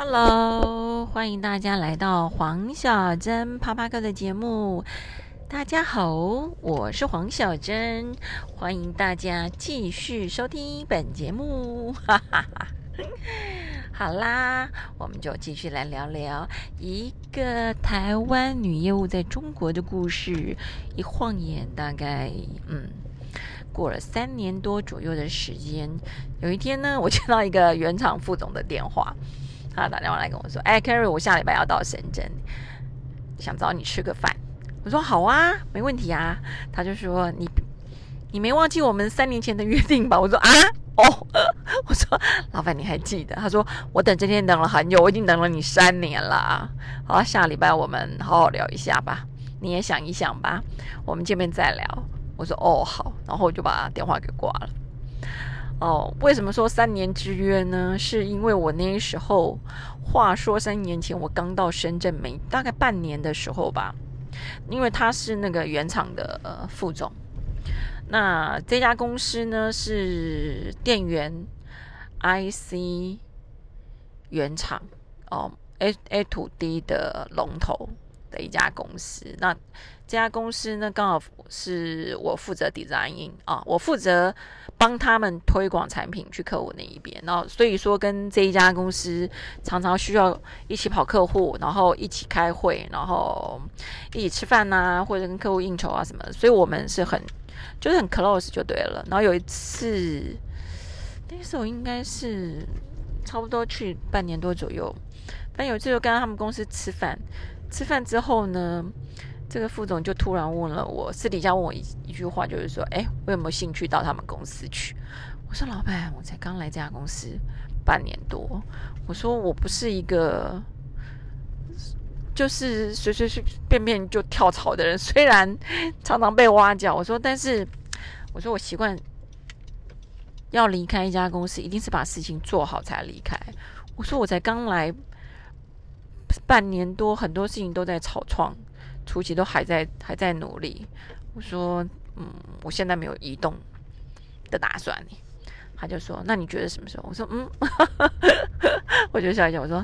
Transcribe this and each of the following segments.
Hello，欢迎大家来到黄小珍啪啪哥的节目。大家好，我是黄小珍，欢迎大家继续收听本节目。哈哈哈。好啦，我们就继续来聊聊一个台湾女业务在中国的故事。一晃眼，大概嗯，过了三年多左右的时间。有一天呢，我接到一个原厂副总的电话。他打电话来跟我说：“哎，Carry，我下礼拜要到深圳，想找你吃个饭。”我说：“好啊，没问题啊。”他就说：“你你没忘记我们三年前的约定吧？”我说：“啊，哦。”我说：“老板，你还记得？”他说：“我等这天等了很久，我已经等了你三年了。”好，下礼拜我们好好聊一下吧。你也想一想吧，我们见面再聊。我说：“哦，好。”然后我就把电话给挂了。哦，为什么说三年之约呢？是因为我那时候，话说三年前我刚到深圳没大概半年的时候吧，因为他是那个原厂的呃副总，那这家公司呢是电源 IC 原厂哦，A A to D 的龙头。的一家公司，那这家公司呢刚好是我负责 design 啊，我负责。帮他们推广产品去客户那一边，然后所以说跟这一家公司常常需要一起跑客户，然后一起开会，然后一起吃饭呐，或者跟客户应酬啊什么，所以我们是很就是很 close 就对了。然后有一次，那时候应该是差不多去半年多左右，但有一次就跟他们公司吃饭，吃饭之后呢。这个副总就突然问了我，私底下问我一一句话，就是说，哎，我有没有兴趣到他们公司去？我说，老板，我才刚来这家公司半年多，我说我不是一个就是随随随便便就跳槽的人，虽然常常被挖角，我说，但是我说我习惯要离开一家公司，一定是把事情做好才离开。我说我才刚来半年多，很多事情都在草创。初期都还在还在努力，我说，嗯，我现在没有移动的打算。他就说，那你觉得什么时候？我说，嗯，我就笑一笑，我说，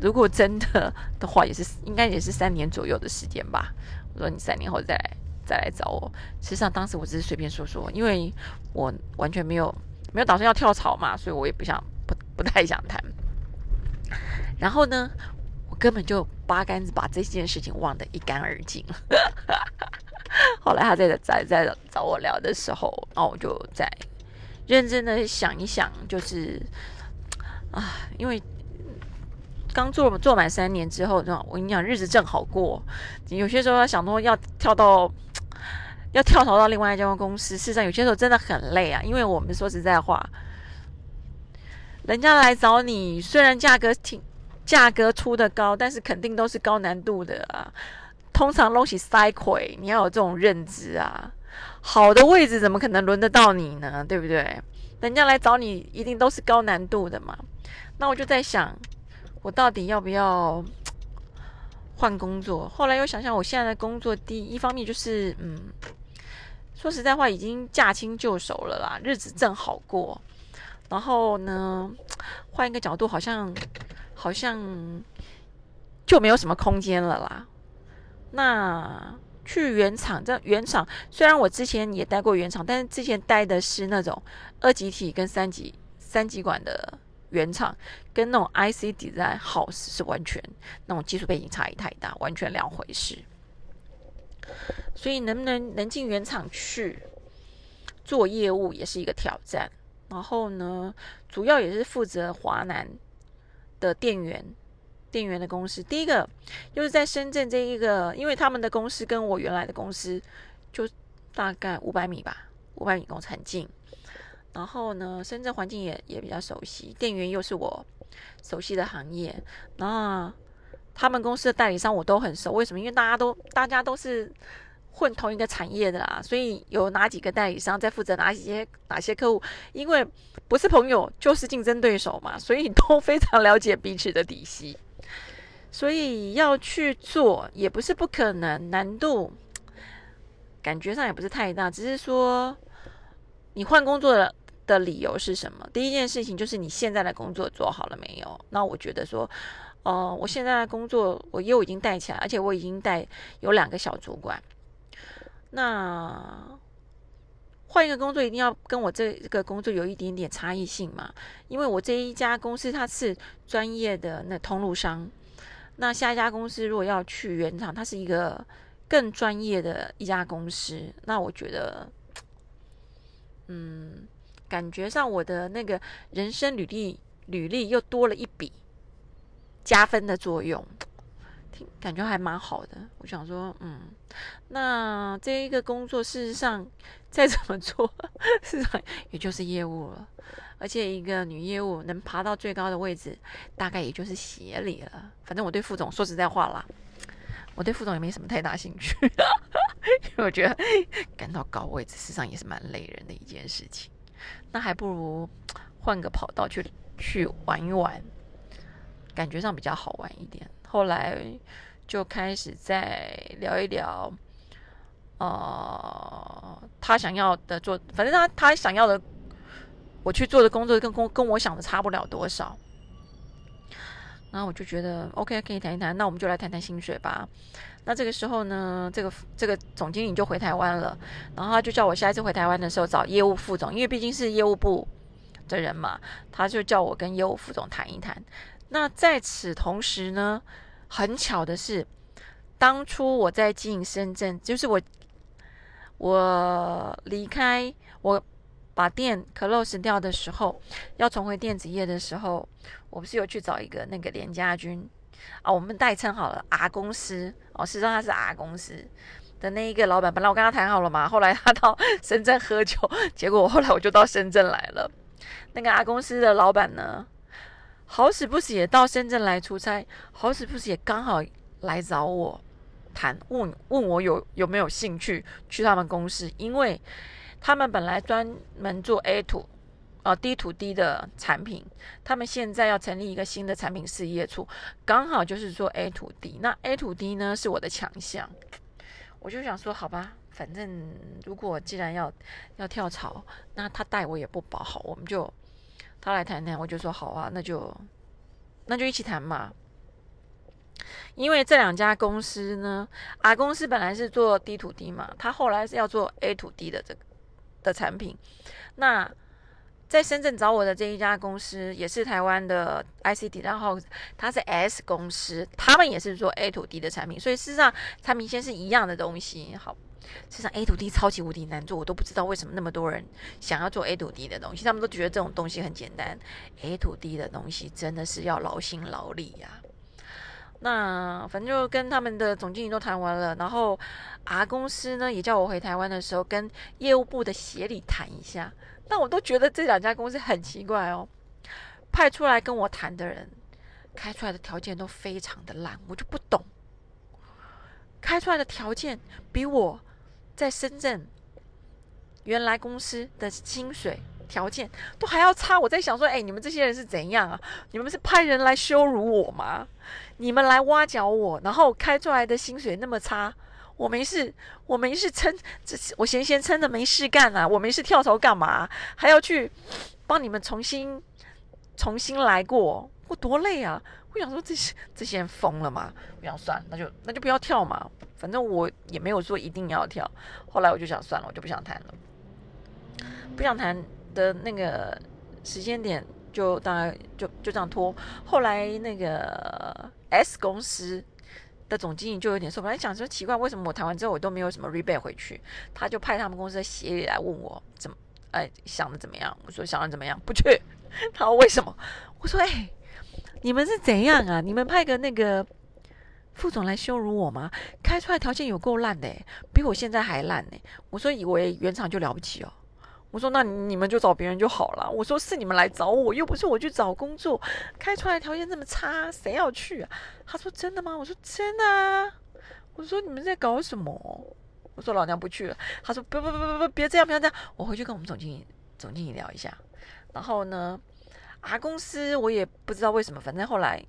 如果真的的话，也是应该也是三年左右的时间吧。我说，你三年后再来再来找我。实际上，当时我只是随便说说，因为我完全没有没有打算要跳槽嘛，所以我也不想不不太想谈。然后呢？根本就八竿子把这件事情忘得一干二净了。后来他在在在找我聊的时候，然后我就在认真的想一想，就是啊，因为刚做做满三年之后，我跟你讲，日子正好过。有些时候想说要跳到要跳槽到另外一家公司，事实上有些时候真的很累啊。因为我们说实在话，人家来找你，虽然价格挺。价格出的高，但是肯定都是高难度的啊。通常东西塞亏，你要有这种认知啊。好的位置怎么可能轮得到你呢？对不对？人家来找你，一定都是高难度的嘛。那我就在想，我到底要不要 换工作？后来又想想，我现在的工作，第一方面就是，嗯，说实在话，已经驾轻就熟了啦，日子正好过。然后呢，换一个角度，好像。好像就没有什么空间了啦。那去原厂，这原厂虽然我之前也待过原厂，但是之前待的是那种二级体跟三级三级管的原厂，跟那种 IC design house 是完全那种技术背景差异太大，完全两回事。所以能不能能进原厂去做业务也是一个挑战。然后呢，主要也是负责华南。的店员，店员的公司，第一个就是在深圳这一个，因为他们的公司跟我原来的公司就大概五百米吧，五百米公司很近。然后呢，深圳环境也也比较熟悉，店员又是我熟悉的行业，那他们公司的代理商我都很熟。为什么？因为大家都大家都是。混同一个产业的啦，所以有哪几个代理商在负责哪些哪些客户？因为不是朋友就是竞争对手嘛，所以都 非常了解彼此的底细。所以要去做也不是不可能，难度感觉上也不是太大，只是说你换工作的的理由是什么？第一件事情就是你现在的工作做好了没有？那我觉得说，哦，我现在的工作我又已经带起来，而且我已经带有两个小主管。那换一个工作一定要跟我这个工作有一点点差异性嘛？因为我这一家公司它是专业的那通路商，那下一家公司如果要去原厂，它是一个更专业的一家公司，那我觉得，嗯。感觉上我的那个人生履历履历又多了一笔加分的作用，听感觉还蛮好的。我想说，嗯，那这一个工作事实上再怎么做，事实上也就是业务了。而且一个女业务能爬到最高的位置，大概也就是协理了。反正我对副总说实在话啦，我对副总也没什么太大兴趣，因为我觉得干到高位置，事实上也是蛮累人的一件事情。那还不如换个跑道去去玩一玩，感觉上比较好玩一点。后来就开始再聊一聊，呃，他想要的做，反正他他想要的，我去做的工作跟跟跟我想的差不了多少。然后我就觉得 OK，可以谈一谈。那我们就来谈谈薪水吧。那这个时候呢，这个这个总经理就回台湾了。然后他就叫我下一次回台湾的时候找业务副总，因为毕竟是业务部的人嘛，他就叫我跟业务副总谈一谈。那在此同时呢，很巧的是，当初我在经营深圳，就是我我离开我。把店 close 掉的时候，要重回电子业的时候，我不是有去找一个那个连家军啊，我们代称好了 R 公司哦，实际上他是 R 公司的那一个老板。本来我跟他谈好了嘛，后来他到 深圳喝酒，结果后来我就到深圳来了。那个 R 公司的老板呢，好死不死也到深圳来出差，好死不死也刚好来找我谈，问问我有有没有兴趣去他们公司，因为。他们本来专门做 A to 哦 D to D 的产品，他们现在要成立一个新的产品事业处，刚好就是做 A to D。那 A to D 呢是我的强项，我就想说，好吧，反正如果既然要要跳槽，那他带我也不保好，我们就他来谈谈，我就说好啊，那就那就一起谈嘛。因为这两家公司呢啊公司本来是做 D 土地嘛，他后来是要做 A 土地的这个。的产品，那在深圳找我的这一家公司也是台湾的 ICD，然后它是 S 公司，他们也是做 A to D 的产品，所以事实上产品线是一样的东西。好，事实上 A to D 超级无敌难做，我都不知道为什么那么多人想要做 A to D 的东西，他们都觉得这种东西很简单，A to D 的东西真的是要劳心劳力呀。那反正就跟他们的总经理都谈完了，然后 R 公司呢也叫我回台湾的时候跟业务部的协理谈一下。那我都觉得这两家公司很奇怪哦，派出来跟我谈的人开出来的条件都非常的烂，我就不懂。开出来的条件比我在深圳原来公司的薪水条件都还要差。我在想说，哎，你们这些人是怎样啊？你们是派人来羞辱我吗？你们来挖角我，然后开出来的薪水那么差，我没事，我没事撑，这我闲闲撑着没事干啊，我没事跳槽干嘛？还要去帮你们重新重新来过，我多累啊！我想说这些这些人疯了吗？我想算，那就那就不要跳嘛，反正我也没有说一定要跳。后来我就想算了，我就不想谈了，不想谈的那个时间点。就大概就就这样拖，后来那个 S 公司的总经理就有点受不了，想说奇怪，为什么我谈完之后我都没有什么 rebate 回去？他就派他们公司的协理来问我怎么，哎，想的怎么样？我说想的怎么样？不去。他说为什么？我说哎，你们是怎样啊？你们派个那个副总来羞辱我吗？开出来条件有够烂的，比我现在还烂呢。我说以为原厂就了不起哦。我说：“那你们就找别人就好了。”我说：“是你们来找我，又不是我去找工作。开出来条件这么差，谁要去啊？”他说：“真的吗？”我说：“真的啊。”我说：“你们在搞什么？”我说：“老娘不去了。”他说：“不不不不不，别这样，不要这样。我回去跟我们总经理总经理聊一下。然后呢啊公司我也不知道为什么，反正后来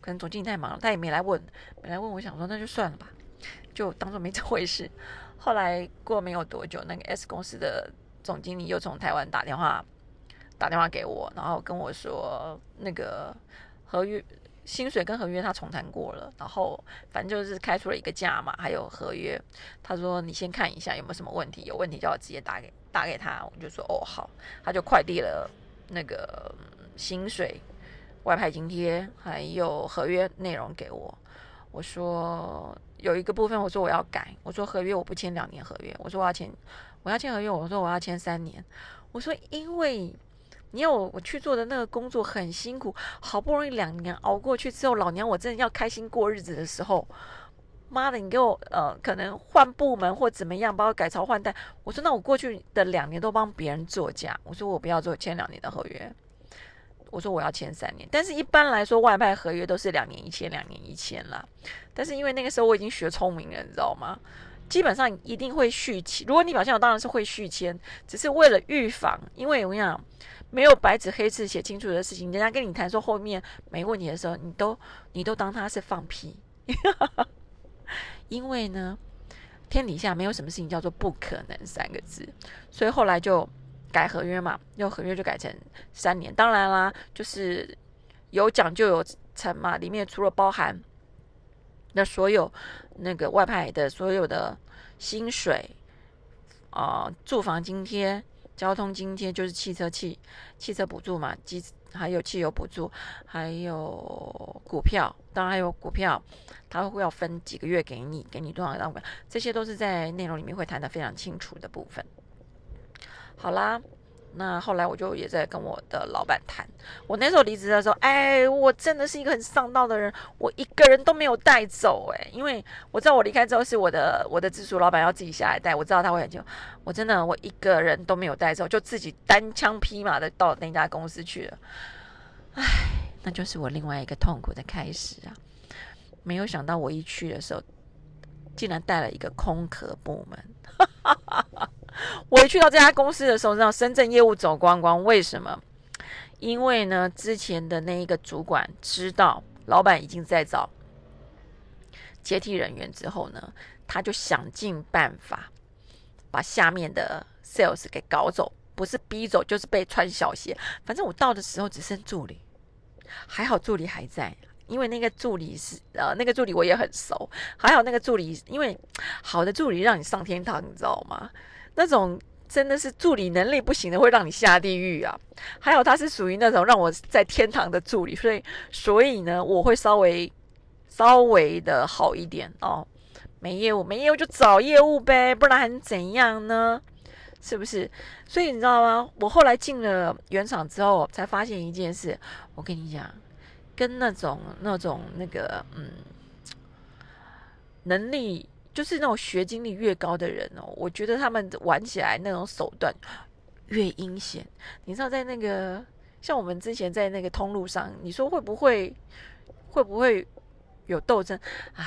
可能总经理太忙了，他也没来问，没来问。我想说那就算了吧，就当做没这回事。后来过没有多久，那个 S 公司的。总经理又从台湾打电话打电话给我，然后跟我说那个合约薪水跟合约他重谈过了，然后反正就是开出了一个价嘛，还有合约。他说你先看一下有没有什么问题，有问题叫我直接打给打给他。我就说哦好，他就快递了那个薪水、外派津贴还有合约内容给我。我说有一个部分，我说我要改，我说合约我不签两年合约，我说我要签我要签合约，我说我要签三年。我说因为。你要我我去做的那个工作很辛苦，好不容易两年熬过去之后，老娘我真的要开心过日子的时候，妈的，你给我呃，可能换部门或怎么样，把我改朝换代。我说那我过去的两年都帮别人做假，我说我不要做签两年的合约，我说我要签三年。但是一般来说外派合约都是两年一签，两年一签啦。但是因为那个时候我已经学聪明了，你知道吗？基本上一定会续签。如果你表现好，当然是会续签，只是为了预防，因为我讲。没有白纸黑字写清楚的事情，人家跟你谈说后面没问题的时候，你都你都当他是放屁，因为呢，天底下没有什么事情叫做不可能三个字，所以后来就改合约嘛，用合约就改成三年。当然啦，就是有奖就有成嘛，里面除了包含那所有那个外派的所有的薪水啊，住房津贴。交通津贴就是汽车汽汽车补助嘛，机还有汽油补助，还有股票，当然还有股票，他会要分几个月给你，给你多少张票，这些都是在内容里面会谈的非常清楚的部分。好啦。那后来我就也在跟我的老板谈，我那时候离职的时候，哎，我真的是一个很上道的人，我一个人都没有带走，哎，因为我知道我离开之后是我的我的直属老板要自己下来带，我知道他会很久，我真的我一个人都没有带走，就自己单枪匹马的到那家公司去了，哎，那就是我另外一个痛苦的开始啊！没有想到我一去的时候，竟然带了一个空壳部门。哈哈哈哈我一去到这家公司的时候，让深圳业务走光光。为什么？因为呢，之前的那一个主管知道老板已经在找接替人员之后呢，他就想尽办法把下面的 sales 给搞走，不是逼走就是被穿小鞋。反正我到的时候只剩助理，还好助理还在，因为那个助理是呃，那个助理我也很熟。还好那个助理，因为好的助理让你上天堂，你知道吗？那种真的是助理能力不行的，会让你下地狱啊！还有他是属于那种让我在天堂的助理，所以所以呢，我会稍微稍微的好一点哦。没业务，没业务就找业务呗，不然还能怎样呢？是不是？所以你知道吗？我后来进了原厂之后，才发现一件事。我跟你讲，跟那种那种那个嗯能力。就是那种学经历越高的人哦，我觉得他们玩起来那种手段越阴险。你知道，在那个像我们之前在那个通路上，你说会不会会不会有斗争？哎，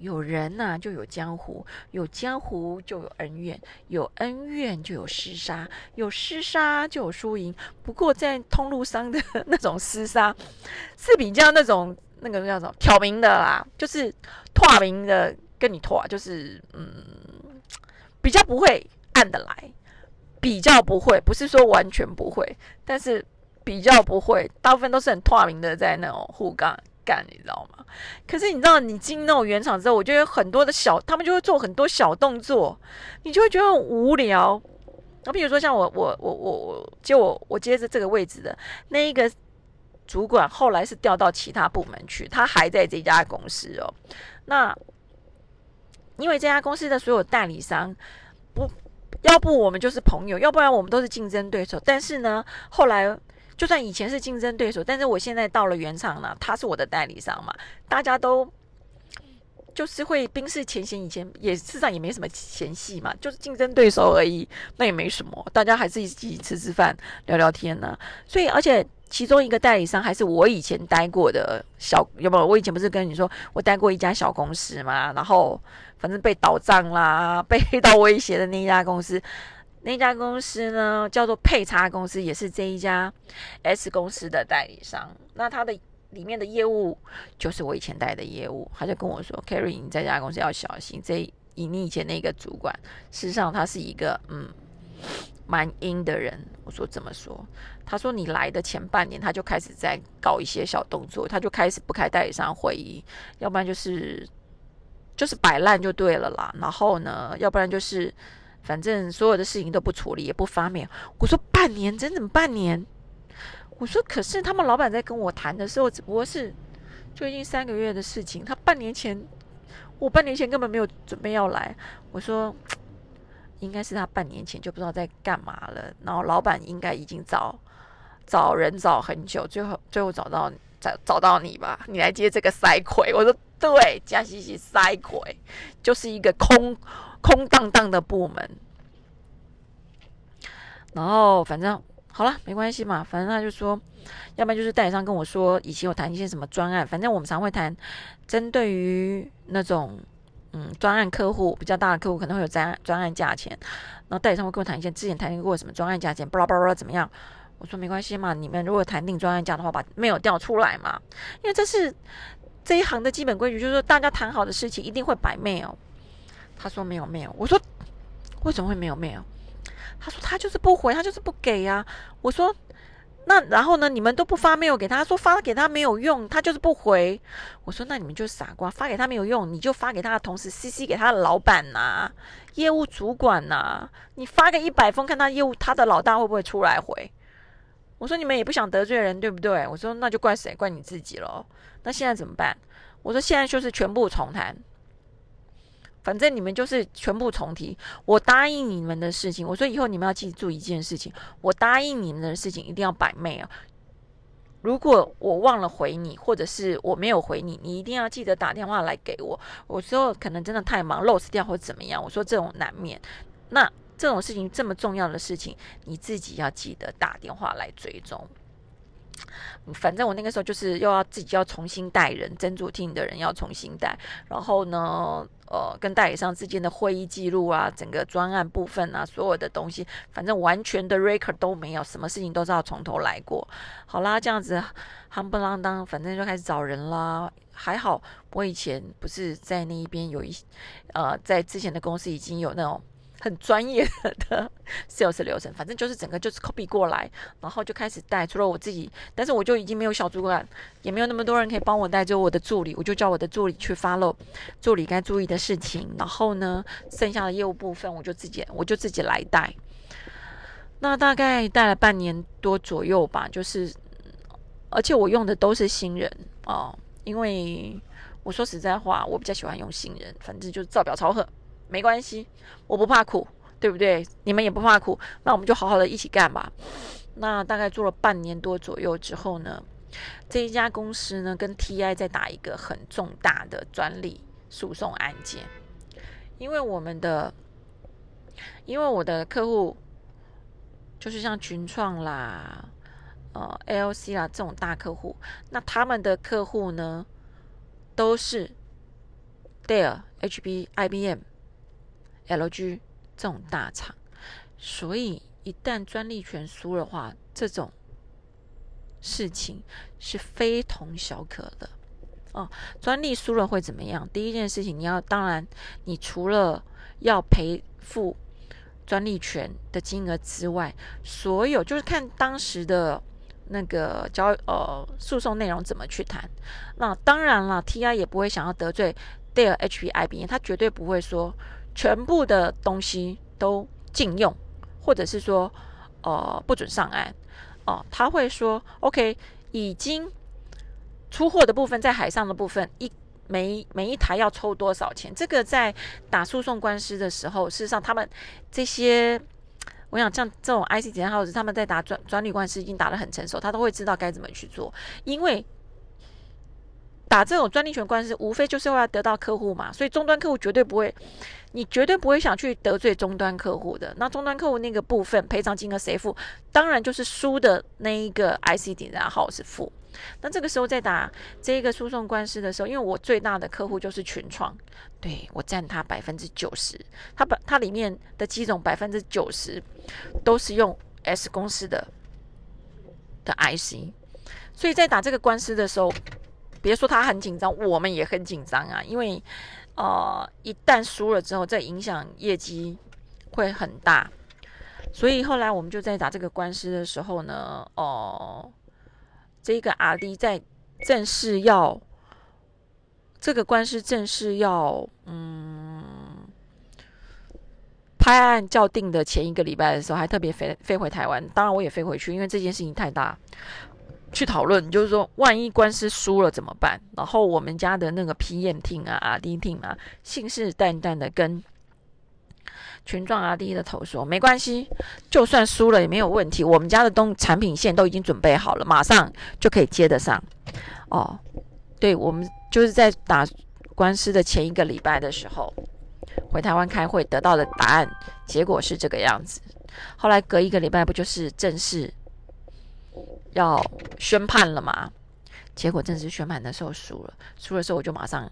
有人呐就有江湖，有江湖就有恩怨，有恩怨就有厮杀，有厮杀就有输赢。不过在通路上的 那种厮杀是比较那种那个叫什么挑明的啦，就是拓明的。跟你拖啊，就是嗯，比较不会按得来，比较不会，不是说完全不会，但是比较不会，大部分都是很透明的，在那种互干干，你知道吗？可是你知道，你进那种原厂之后，我觉得很多的小，他们就会做很多小动作，你就会觉得很无聊。那比如说像我，我，我，我，我接我，我接着这个位置的那一个主管，后来是调到其他部门去，他还在这家公司哦，那。因为这家公司的所有代理商，不要不我们就是朋友，要不然我们都是竞争对手。但是呢，后来就算以前是竞争对手，但是我现在到了原厂了，他是我的代理商嘛，大家都就是会冰释前嫌。以前也事实上也没什么嫌隙嘛，就是竞争对手而已，那也没什么，大家还是一起吃吃饭、聊聊天呢。所以，而且。其中一个代理商还是我以前待过的小，有没有？我以前不是跟你说我待过一家小公司嘛？然后反正被倒账啦，被 黑道威胁的那一家公司，那家公司呢叫做配差公司，也是这一家 S 公司的代理商。那他的里面的业务就是我以前带的业务，他就跟我说：“Carry，你这家公司要小心。这以你以前那个主管，事实上他是一个嗯。”蛮阴的人。我说怎么说？他说你来的前半年他就开始在搞一些小动作，他就开始不开代理商会议，要不然就是就是摆烂就对了啦。然后呢，要不然就是反正所有的事情都不处理，也不发面。我说半年，整整半年。我说可是他们老板在跟我谈的时候，只不过是最近三个月的事情。他半年前，我半年前根本没有准备要来。我说。应该是他半年前就不知道在干嘛了，然后老板应该已经找找人找很久，最后最后找到找找到你吧，你来接这个塞葵。我说对，加西西塞葵就是一个空空荡荡的部门。然后反正好了，没关系嘛，反正他就说，要不然就是代理商跟我说，以前有谈一些什么专案，反正我们常会谈针对于那种。嗯，专案客户比较大的客户可能会有专专案价钱，然后代理商会跟我谈一些之前谈过什么专案价钱，巴拉巴拉怎么样？我说没关系嘛，你们如果谈定专案价的话，把 mail 调出来嘛，因为这是这一行的基本规矩，就是说大家谈好的事情一定会摆 mail。他说没有 mail，我说为什么会没有 mail？他说他就是不回，他就是不给呀。我说。那然后呢？你们都不发没有给他，说发给他没有用，他就是不回。我说那你们就傻瓜，发给他没有用，你就发给他的同时，CC 给他的老板呐，业务主管呐。你发个一百封，看他业务他的老大会不会出来回？我说你们也不想得罪人，对不对？我说那就怪谁？怪你自己喽。那现在怎么办？我说现在就是全部重谈。反正你们就是全部重提。我答应你们的事情，我说以后你们要记住一件事情：我答应你们的事情一定要摆媚啊。如果我忘了回你，或者是我没有回你，你一定要记得打电话来给我。我说可能真的太忙，lost 掉或怎么样。我说这种难免。那这种事情这么重要的事情，你自己要记得打电话来追踪。反正我那个时候就是又要自己要重新带人，珍珠厅的人要重新带，然后呢，呃，跟代理商之间的会议记录啊，整个专案部分啊，所有的东西，反正完全的 record 都没有，什么事情都是要从头来过。好啦，这样子夯不啷当，反正就开始找人啦。还好我以前不是在那一边有一，呃，在之前的公司已经有那种。很专业 的 sales 流程，反正就是整个就是 copy 过来，然后就开始带。除了我自己，但是我就已经没有小主管，也没有那么多人可以帮我带，就我的助理，我就叫我的助理去 follow 助理该注意的事情。然后呢，剩下的业务部分我就自己我就自己来带。那大概带了半年多左右吧，就是而且我用的都是新人哦，因为我说实在话，我比较喜欢用新人，反正就是照表抄贺。没关系，我不怕苦，对不对？你们也不怕苦，那我们就好好的一起干吧。那大概做了半年多左右之后呢，这一家公司呢跟 TI 在打一个很重大的专利诉讼案件，因为我们的，因为我的客户就是像群创啦、呃 LC 啦这种大客户，那他们的客户呢都是 Dell、HP、IBM。LG 这种大厂，所以一旦专利权输的话，这种事情是非同小可的哦。专利输了会怎么样？第一件事情，你要当然，你除了要赔付专利权的金额之外，所有就是看当时的那个交呃诉讼内容怎么去谈。那当然了，TI 也不会想要得罪戴尔、HP、IBM，他绝对不会说。全部的东西都禁用，或者是说，呃，不准上岸哦。他会说，OK，已经出货的部分，在海上的部分，一每每一台要抽多少钱？这个在打诉讼官司的时候，事实上他们这些，我想像这种 IC 检查者，他们在打专专利官司已经打得很成熟，他都会知道该怎么去做，因为。打这种专利权官司，无非就是为了得到客户嘛，所以终端客户绝对不会，你绝对不会想去得罪终端客户的。那终端客户那个部分赔偿金额谁付？当然就是输的那一个 IC 点然号是付。那这个时候在打这个诉讼官司的时候，因为我最大的客户就是群创，对我占他百分之九十，他把它里面的机种百分之九十都是用 S 公司的的 IC，所以在打这个官司的时候。别说他很紧张，我们也很紧张啊！因为，呃，一旦输了之后，再影响业绩会很大。所以后来我们就在打这个官司的时候呢，哦，这个阿弟在正式要这个官司正式要嗯拍案叫定的前一个礼拜的时候，还特别飞飞回台湾。当然我也飞回去，因为这件事情太大，去讨论，就是说万一官司输了怎么办？然后我们家的那个 PM team 啊、阿弟 team 啊，信誓旦旦的跟。群壮阿弟的头说：“没关系，就算输了也没有问题。我们家的东产品线都已经准备好了，马上就可以接得上。”哦，对，我们就是在打官司的前一个礼拜的时候，回台湾开会得到的答案，结果是这个样子。后来隔一个礼拜，不就是正式要宣判了嘛？结果正式宣判的时候输了，输的时候我就马上。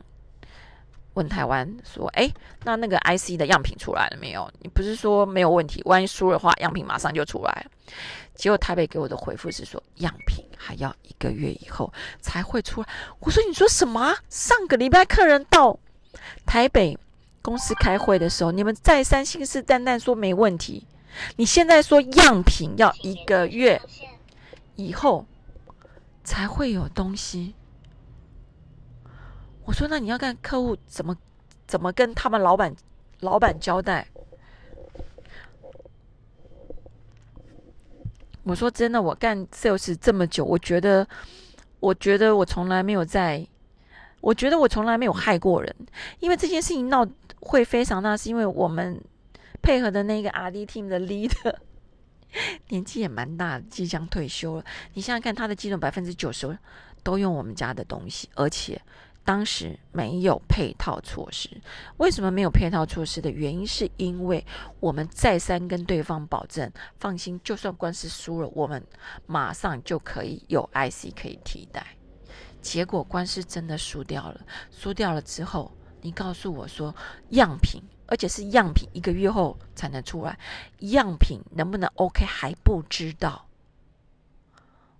问台湾说：“哎，那那个 IC 的样品出来了没有？你不是说没有问题？万一输的话，样品马上就出来。结果台北给我的回复是说，样品还要一个月以后才会出来。我说：你说什么？上个礼拜客人到台北公司开会的时候，你们再三信誓旦旦说没问题，你现在说样品要一个月以后才会有东西。”我说：“那你要看客户怎么怎么跟他们老板老板交代。”我说：“真的，我干 sales 这么久，我觉得，我觉得我从来没有在，我觉得我从来没有害过人。因为这件事情闹会非常大，是因为我们配合的那个 R D team 的 leader 年纪也蛮大，即将退休了。你想想看，他的基本百分之九十都用我们家的东西，而且。”当时没有配套措施，为什么没有配套措施的原因，是因为我们再三跟对方保证，放心，就算官司输了，我们马上就可以有 IC 可以替代。结果官司真的输掉了，输掉了之后，你告诉我说样品，而且是样品，一个月后才能出来，样品能不能 OK 还不知道。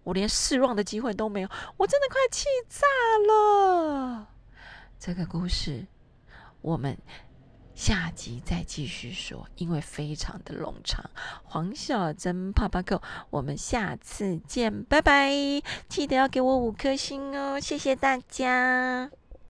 我连试望的机会都没有，我真的快气炸了。这个故事我们下集再继续说，因为非常的冗长。黄小珍泡泡狗，我们下次见，拜拜！记得要给我五颗星哦，谢谢大家。